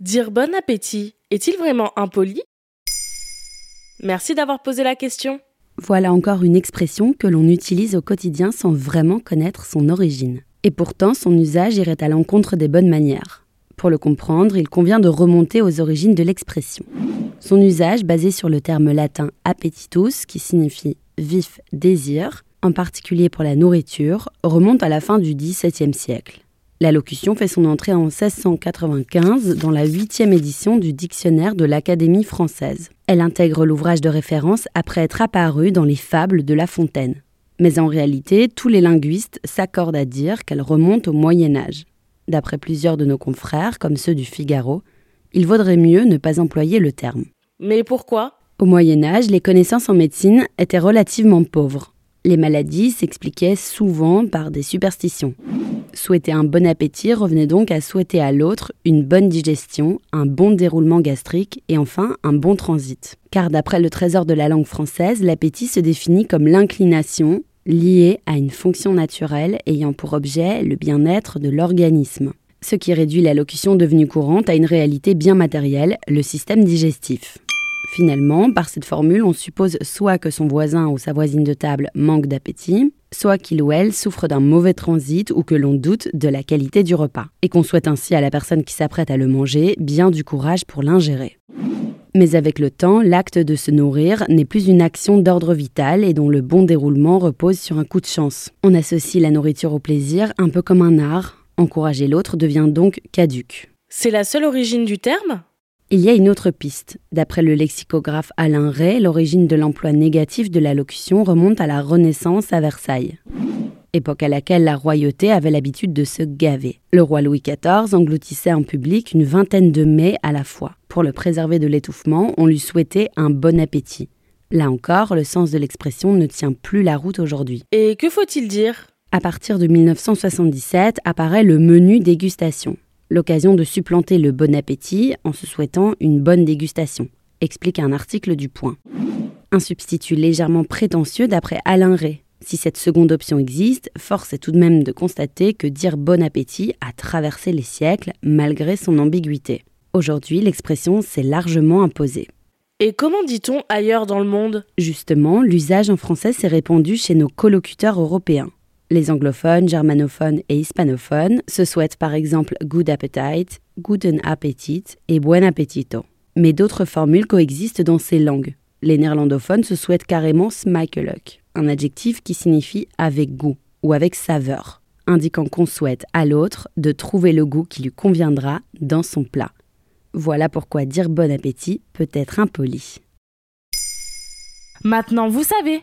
Dire bon appétit est-il vraiment impoli? Merci d'avoir posé la question. Voilà encore une expression que l'on utilise au quotidien sans vraiment connaître son origine. Et pourtant, son usage irait à l'encontre des bonnes manières. Pour le comprendre, il convient de remonter aux origines de l'expression. Son usage, basé sur le terme latin appetitus, qui signifie vif désir, en particulier pour la nourriture, remonte à la fin du XVIIe siècle. La locution fait son entrée en 1695 dans la huitième édition du dictionnaire de l'Académie française. Elle intègre l'ouvrage de référence après être apparue dans les fables de La Fontaine. Mais en réalité, tous les linguistes s'accordent à dire qu'elle remonte au Moyen Âge. D'après plusieurs de nos confrères, comme ceux du Figaro, il vaudrait mieux ne pas employer le terme. Mais pourquoi? Au Moyen Âge, les connaissances en médecine étaient relativement pauvres. Les maladies s'expliquaient souvent par des superstitions. Souhaiter un bon appétit revenait donc à souhaiter à l'autre une bonne digestion, un bon déroulement gastrique et enfin un bon transit. Car d'après le trésor de la langue française, l'appétit se définit comme l'inclination, liée à une fonction naturelle ayant pour objet le bien-être de l'organisme, ce qui réduit la locution devenue courante à une réalité bien matérielle, le système digestif. Finalement, par cette formule, on suppose soit que son voisin ou sa voisine de table manque d'appétit, soit qu'il ou elle souffre d'un mauvais transit ou que l'on doute de la qualité du repas, et qu'on souhaite ainsi à la personne qui s'apprête à le manger bien du courage pour l'ingérer. Mais avec le temps, l'acte de se nourrir n'est plus une action d'ordre vital et dont le bon déroulement repose sur un coup de chance. On associe la nourriture au plaisir un peu comme un art. Encourager l'autre devient donc caduque. C'est la seule origine du terme? Il y a une autre piste. D'après le lexicographe Alain Ray, l'origine de l'emploi négatif de la locution remonte à la Renaissance à Versailles époque à laquelle la royauté avait l'habitude de se gaver. Le roi Louis XIV engloutissait en public une vingtaine de mets à la fois. Pour le préserver de l'étouffement, on lui souhaitait un bon appétit. Là encore, le sens de l'expression ne tient plus la route aujourd'hui. Et que faut-il dire? À partir de 1977 apparaît le menu dégustation, l'occasion de supplanter le bon appétit en se souhaitant une bonne dégustation, explique un article du Point. Un substitut légèrement prétentieux d'après Alain Ray, si cette seconde option existe, force est tout de même de constater que dire bon appétit a traversé les siècles malgré son ambiguïté. Aujourd'hui, l'expression s'est largement imposée. Et comment dit-on ailleurs dans le monde? Justement, l'usage en français s'est répandu chez nos collocuteurs européens. Les anglophones, germanophones et hispanophones se souhaitent par exemple good appetite, guten appetit et buen appetito. Mais d'autres formules coexistent dans ces langues. Les néerlandophones se souhaitent carrément smakeluk un adjectif qui signifie avec goût ou avec saveur, indiquant qu'on souhaite à l'autre de trouver le goût qui lui conviendra dans son plat. Voilà pourquoi dire bon appétit peut être impoli. Maintenant, vous savez.